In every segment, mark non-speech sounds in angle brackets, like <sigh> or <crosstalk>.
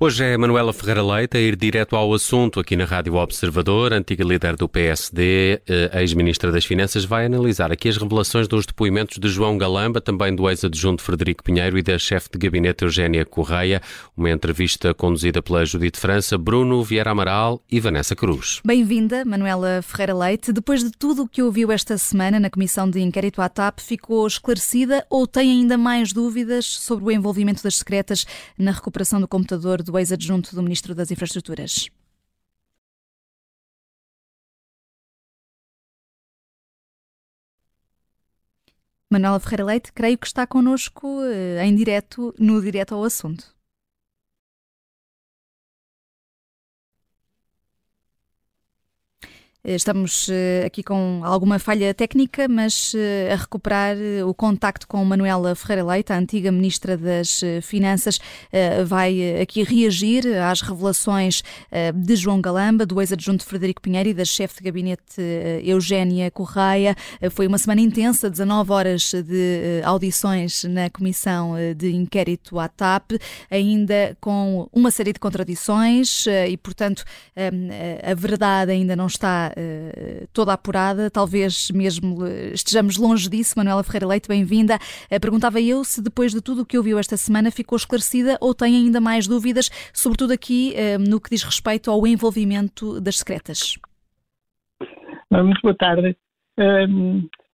Hoje é Manuela Ferreira Leite a ir direto ao assunto aqui na Rádio Observador. Antiga líder do PSD, eh, ex-ministra das Finanças, vai analisar aqui as revelações dos depoimentos de João Galamba, também do ex-adjunto Frederico Pinheiro e da chefe de gabinete Eugénia Correia. Uma entrevista conduzida pela Judite França, Bruno Vieira Amaral e Vanessa Cruz. Bem-vinda, Manuela Ferreira Leite. Depois de tudo o que ouviu esta semana na Comissão de Inquérito à TAP, ficou esclarecida ou tem ainda mais dúvidas sobre o envolvimento das secretas na recuperação do computador do ex-adjunto do Ministro das Infraestruturas. Manuela Ferreira Leite, creio que está connosco eh, em direto, no direto ao assunto. Estamos eh, aqui com alguma falha técnica, mas eh, a recuperar o contacto com Manuela Ferreira Leite, a antiga Ministra das Finanças, vai aqui reagir às revelações de João Galamba, do ex-adjunto Frederico Pinheiro e da chefe de gabinete Eugénia Correia. Foi uma semana intensa, 19 horas de audições na Comissão de Inquérito à TAP, ainda com uma série de contradições e, portanto, a verdade ainda não está uh, toda apurada, talvez mesmo estejamos longe disso. Manuela Ferreira Leite, bem-vinda. Uh, perguntava eu se depois de tudo o que ouviu esta semana ficou esclarecida ou tem ainda mais dúvidas, sobretudo aqui no que diz respeito ao envolvimento das secretas. Muito boa tarde.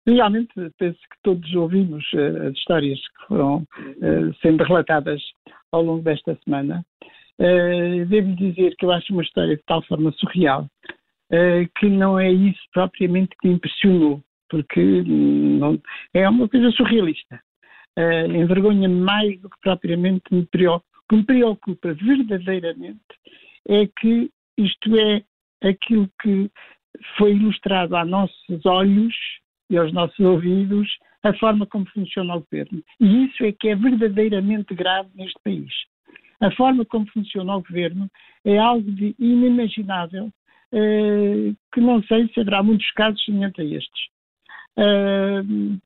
Realmente penso que todos ouvimos as histórias que foram sendo relatadas ao longo desta semana. Devo dizer que eu acho uma história de tal forma surreal que não é isso propriamente que impressionou, porque não, é uma coisa surrealista. Uh, envergonha mais do que propriamente me preocupa. O que me preocupa verdadeiramente é que isto é aquilo que foi ilustrado a nossos olhos e aos nossos ouvidos a forma como funciona o governo. E isso é que é verdadeiramente grave neste país. A forma como funciona o governo é algo de inimaginável eh, que não sei se haverá muitos casos semelhantes a estes. Uh,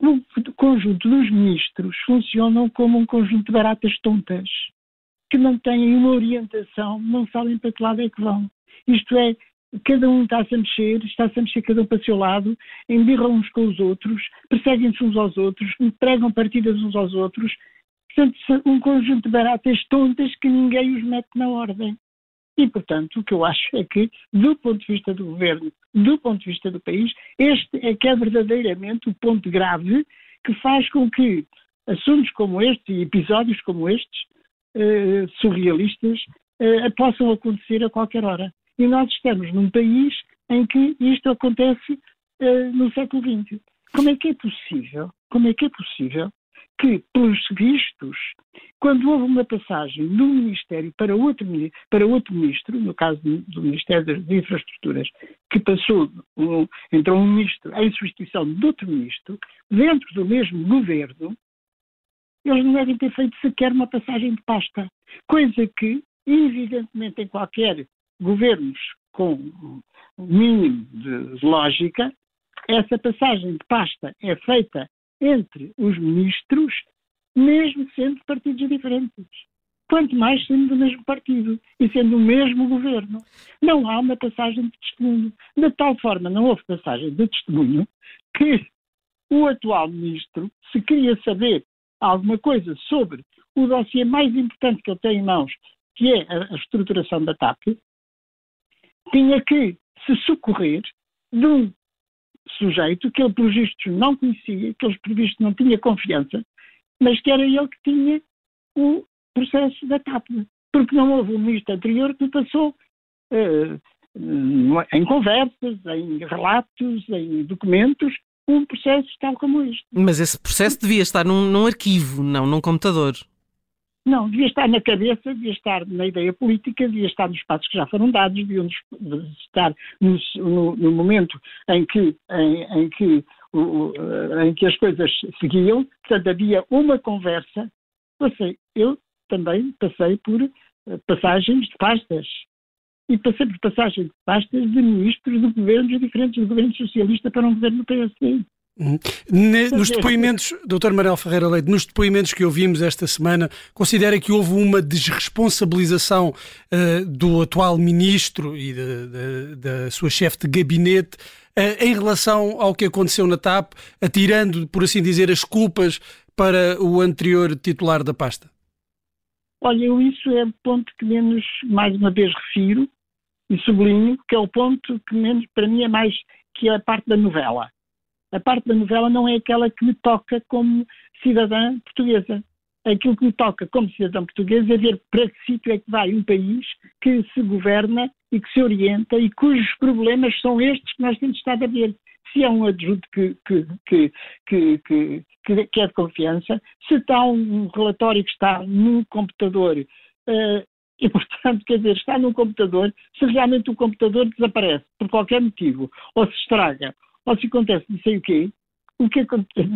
o conjunto dos ministros funcionam como um conjunto de baratas tontas, que não têm uma orientação, não sabem para que lado é que vão. Isto é, cada um está-se a mexer, está-se a mexer cada um para o seu lado, embirram uns com os outros, perseguem-se uns aos outros, pregam partidas uns aos outros. Portanto, um conjunto de baratas tontas que ninguém os mete na ordem. E, portanto, o que eu acho é que, do ponto de vista do governo, do ponto de vista do país, este é que é verdadeiramente o ponto grave que faz com que assuntos como este e episódios como estes, uh, surrealistas, uh, possam acontecer a qualquer hora. E nós estamos num país em que isto acontece uh, no século XX. Como é que é possível? Como é que é possível que, pelos vistos, quando houve uma passagem um Ministério para outro, para outro Ministro, no caso do Ministério das Infraestruturas, que passou, entrou um Ministro em substituição de outro Ministro, dentro do mesmo governo, eles não devem ter feito sequer uma passagem de pasta. Coisa que, evidentemente, em qualquer governos com mínimo de lógica, essa passagem de pasta é feita entre os ministros, mesmo sendo partidos diferentes. Quanto mais sendo do mesmo partido e sendo o mesmo governo. Não há uma passagem de testemunho. De tal forma, não houve passagem de testemunho que o atual ministro, se queria saber alguma coisa sobre o dossiê mais importante que ele tem em mãos, que é a, estruturação da TAP, tinha que se socorrer de um sujeito que ele, pelos vistos, não conhecia, que ele, pelos vistos, não tinha confiança, mas que era ele que tinha o processo da TAP. Porque não houve um ministro anterior que passou uh, em conversas, em relatos, em documentos, um processo tal como este. Mas esse processo devia estar num, num arquivo, não num computador. Não, devia estar na cabeça, devia estar na ideia política, devia estar nos passos que já foram dados, devia estar no, no, no momento em que, em, em que em que as coisas seguiam. Portanto, havia uma conversa. Passei, eu também passei por eh, passagens de pastas. E passei por passagens de pastas de ministros de governos diferentes, do governo socialista para um governo PSD. Nos depoimentos, Dr. Manuel Ferreira Leite, nos depoimentos que ouvimos esta semana, considera que houve uma desresponsabilização uh, do atual ministro e da sua chefe de gabinete uh, em relação ao que aconteceu na TAP, atirando, por assim dizer, as culpas para o anterior titular da pasta? Olha, eu isso é o ponto que menos, mais uma vez, refiro e sublinho, que é o ponto que menos, para mim, é mais que é a parte da novela a parte da novela não é aquela que me toca como cidadã portuguesa. Aquilo que me toca como cidadã portuguesa é ver para que sítio é que vai um país que se governa e que se orienta e cujos problemas são estes que nós temos estado a ver. Se é um adjunto que, que, que, que, é de confiança, se está um relatório que está num computador <laughs> uh, e, portanto, quer dizer, está num computador, se realmente o computador desaparece por qualquer motivo, ou se estraga, ou se acontece não sei o quê, o que acontece,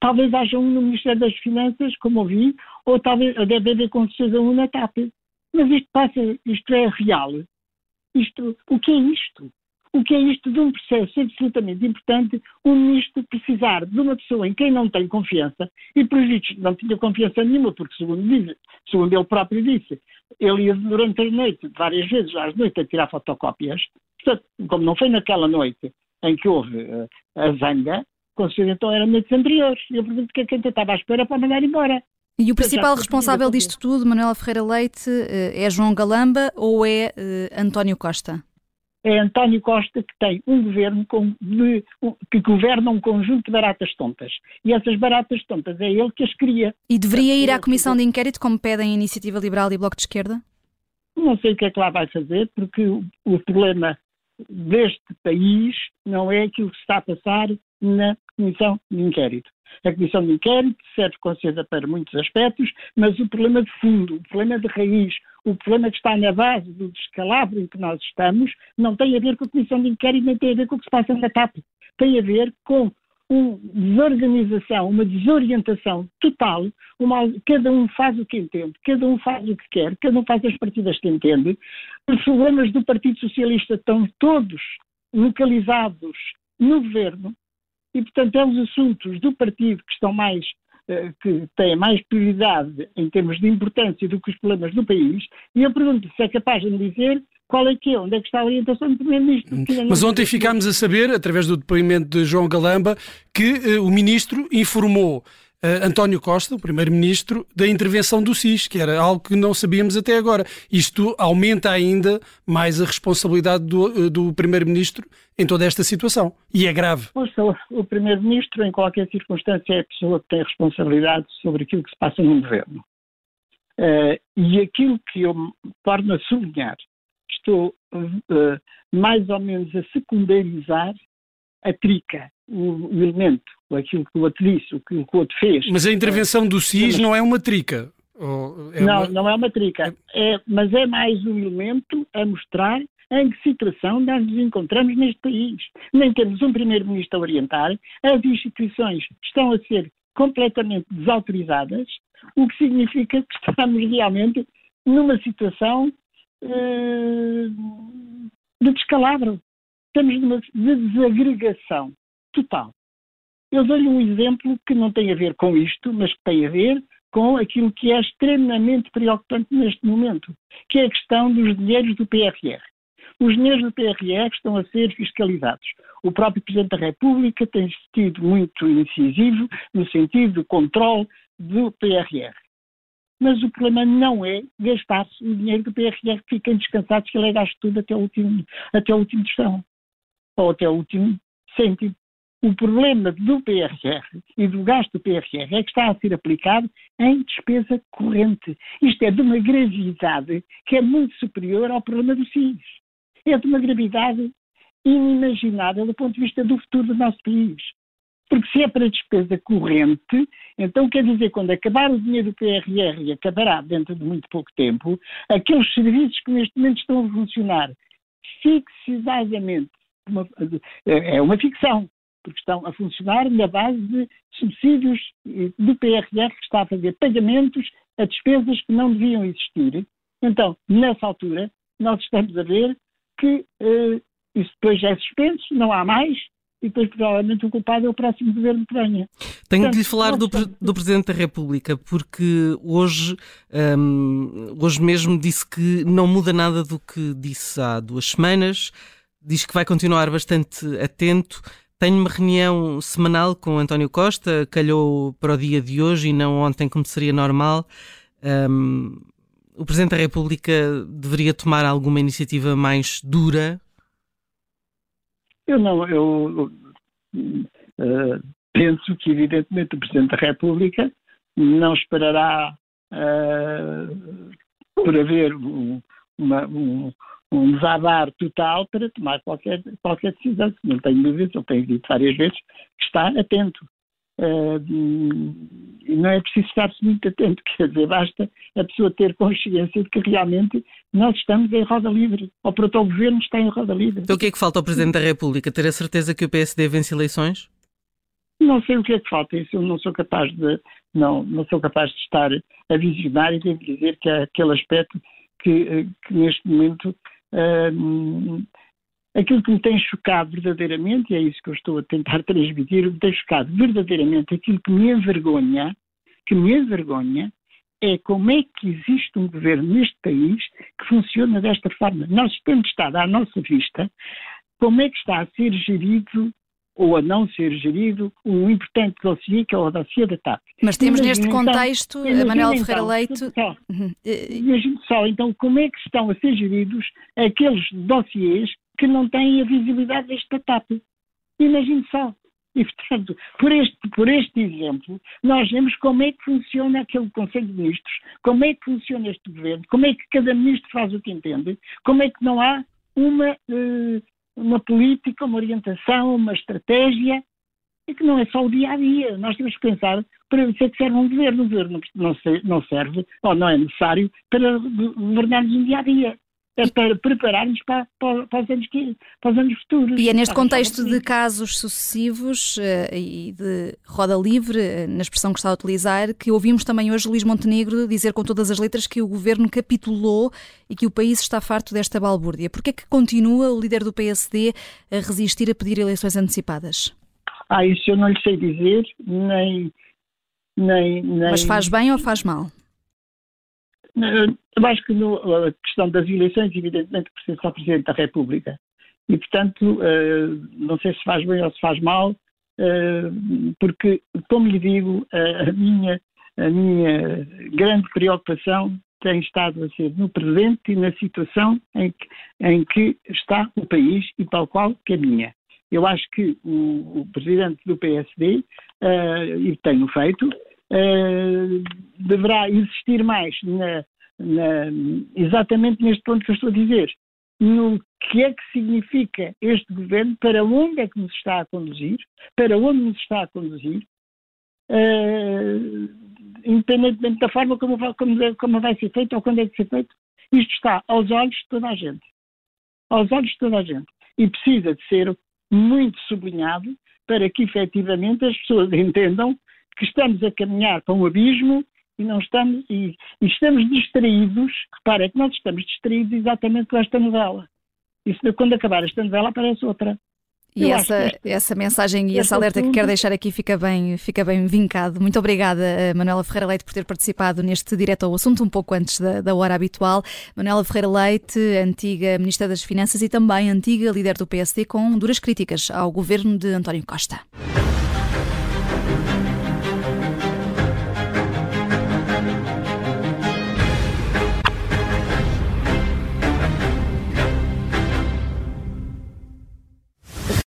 talvez haja um no Ministério das Finanças, como ouvi, ou talvez deve haver com certeza um na TAP. Mas isto passa, isto é real. Isto, o que é isto? O que é isto de um processo absolutamente importante, um ministro precisar de uma pessoa em quem não tem confiança, e por isso não tinha confiança nenhuma, porque segundo, diz, segundo ele próprio disse, ele ia durante a noite, várias vezes às noites, a tirar fotocópias. Portanto, como não foi naquela noite, em que houve uh, a zanga, com então era noites anteriores. E eu pergunto o que é que a gente estava à espera para mandar embora. E o principal responsável disto tudo, Manuela Ferreira Leite, eh, é João Galamba ou é uh, António Costa? É António Costa que tem um governo com, de, que governa um conjunto de baratas tontas. E essas baratas tontas é ele que as cria. E deveria ir à comissão de inquérito, como pedem a Iniciativa Liberal e Bloco de Esquerda? Não sei o que é que lá vai fazer, porque o, o problema deste país não é aquilo que se está a passar na Comissão de Inquérito. A Comissão de Inquérito serve com certeza para muitos aspectos, mas o problema de fundo, o problema de raiz, o problema que está na base do descalabro em que nós estamos, não tem a ver com a Comissão de Inquérito, nem tem a ver com o que se passa na TAP. Tem a ver com uma desorganização, uma desorientação total, uma, cada um faz o que entende, cada um faz o que quer, cada um faz as partidas que entende. Os problemas do Partido Socialista estão todos localizados no governo e, portanto, é os assuntos do partido que estão mais eh, que têm mais prioridade em termos de importância do que os problemas do país, e eu pergunto se é capaz de me dizer qual é que é, onde é que está a orientação do Primeiro-Ministro. Mas ontem ficámos a saber, através do depoimento de João Galamba, que uh, o Ministro informou uh, António Costa, o Primeiro-Ministro, da intervenção do SIS, que era algo que não sabíamos até agora. Isto aumenta ainda mais a responsabilidade do, uh, do Primeiro-Ministro em toda esta situação. E é grave. O Primeiro-Ministro, em qualquer circunstância, é a pessoa que tem responsabilidade sobre aquilo que se passa no governo. e aquilo que eu torno a sublinhar estou uh, mais ou menos a secundarizar a trica, o, o elemento, aquilo que o outro disse, o que o outro fez. Mas a intervenção do SIS não é uma trica. É não, uma... não é uma trica. É, mas é mais um elemento a mostrar em que situação nós nos encontramos neste país. Nem temos um primeiro-ministro a orientar, as instituições estão a ser completamente desautorizadas, o que significa que estamos realmente numa situação eh, de descalabro. Estamos numa de desagregação total. Eu dou-lhe um exemplo que não tem a ver com isto, mas que tem a ver com aquilo que é extremamente preocupante neste momento, que é a questão dos dinheiros do PRR. Os dinheiros do PRR estão a ser fiscalizados. O próprio Presidente da República tem sido muito incisivo no sentido do controle do PRR. Mas o problema não é gastar-se o dinheiro do PRR, fiquem descansados que ele é gasto tudo até o último, até o último tostão, ou até o último cêntimo. O problema do PRR e do gasto do PRR é que está a ser aplicado em despesa corrente. Isto é de uma gravidade que é muito superior ao problema do SIS. É de uma gravidade inimaginável do ponto de vista do futuro do nosso país. Porque se é para despesa corrente, então quer dizer, quando acabar o dinheiro do PRR e acabará dentro de muito pouco tempo, aqueles serviços que neste momento estão a funcionar fixadamente, uma, é uma ficção, porque estão a funcionar na base de subsídios do PRR que está a fazer pagamentos a despesas que não deviam existir. Então, nessa altura, nós estamos a ver que uh, isso depois é suspenso, não há mais, e depois provavelmente o culpado é o próximo governo que venha. Tenho Portanto, de lhe falar do, do, Presidente da República, porque hoje, um, hoje mesmo disse que não muda nada do que disse há duas semanas, diz que vai continuar bastante atento. Tenho uma reunião semanal com António Costa, calhou para o dia de hoje e não ontem, como seria normal. Um, o Presidente da República deveria tomar alguma iniciativa mais dura eu não, eu uh, penso que evidentemente o Presidente da República não esperará uh, por haver um, uma, um, um desabar total para tomar qualquer, qualquer decisão. Não tenho dúvidas, eu tenho dito várias vezes que está atento. Não é preciso estar-se muito atento, <laughs> quer dizer, basta a pessoa ter consciência de que realmente nós estamos em roda livre, ou para o governo está em roda livre. Então o que é que falta ao Presidente da República? Ter a certeza que o PSD vence eleições? Não sei o que é que falta, isso eu não sou capaz de, não, não sou capaz de estar a visionar e devo dizer que é aquele aspecto que, que neste momento uh, Aquilo que me tem chocado verdadeiramente, e é isso que eu estou a tentar transmitir, o que me tem chocado verdadeiramente, aquilo que me envergonha, que me envergonha, é como é que existe um governo neste país que funciona desta forma. Nós temos estado à nossa vista como é que está a ser gerido ou a não ser gerido um importante dossiê que é o dossiê da TAP. Mas temos imagine, neste então, contexto, então, Manuel Ferreira então, Leite... Uhum. Imagine só, então, como é que estão a ser geridos aqueles dossiês que não têm a visibilidade desta TAP. Imagine só. E, portanto, por este, por este exemplo, nós vemos como é que funciona aquele Conselho de Ministros, como é que funciona este governo, como é que cada ministro faz o que entende, como é que não há uma, eh, uma política, uma orientação, uma estratégia, e que não é só o dia a dia. Nós temos que pensar para é que serve um governo. O governo não serve, ou não é necessário, para governarmos um dia a dia é para prepararmos para, para, para, os anos que, para os anos futuros. E é neste contexto de casos sucessivos uh, e de roda livre, uh, na expressão que está a utilizar, que ouvimos também hoje Luís Montenegro dizer com todas as letras que o governo capitulou e que o país está farto desta balbúrdia. Por que é que continua o líder do PSD a resistir a pedir eleições antecipadas? Ah, isso eu não lhe sei dizer, nem... nem, nem... Mas faz bem ou faz mal? Eu acho que no, a questão das eleições, evidentemente, precisa ao Presidente da República. E, portanto, uh, não sei se faz bem ou se faz mal, uh, porque, como lhe digo, a, minha, a minha grande preocupação tem estado a ser no presente e na situação em que, em que está o país e para o qual caminha. Eu acho que o, o Presidente do PSD, uh, eh, e tenho feito, deverá insistir mais na, na, exatamente neste ponto que eu estou a dizer. No que é que significa este governo, para onde é que nos está a conduzir, para onde nos está a conduzir, uh, independentemente da forma como, como, como vai ser feito ou quando é que ser feito, isto está aos olhos de toda a gente. Aos olhos de toda a gente. E precisa de ser muito sublinhado para que efetivamente as pessoas <laughs> entendam que estamos a caminhar para um abismo e não estamos e, e estamos distraídos. Repara, é que nós estamos distraídos exatamente com esta novela. Isso quando acabar esta novela aparece outra. E essa, este, essa mensagem e esse alerta que quero deixar aqui fica bem, fica bem vincado. Muito obrigada, Manuela Ferreira Leite, por ter participado neste direto ao assunto, um pouco antes da, da hora habitual. Manuela Ferreira Leite, antiga Ministra das Finanças e também antiga líder do PSD, com duras críticas ao governo de António Costa.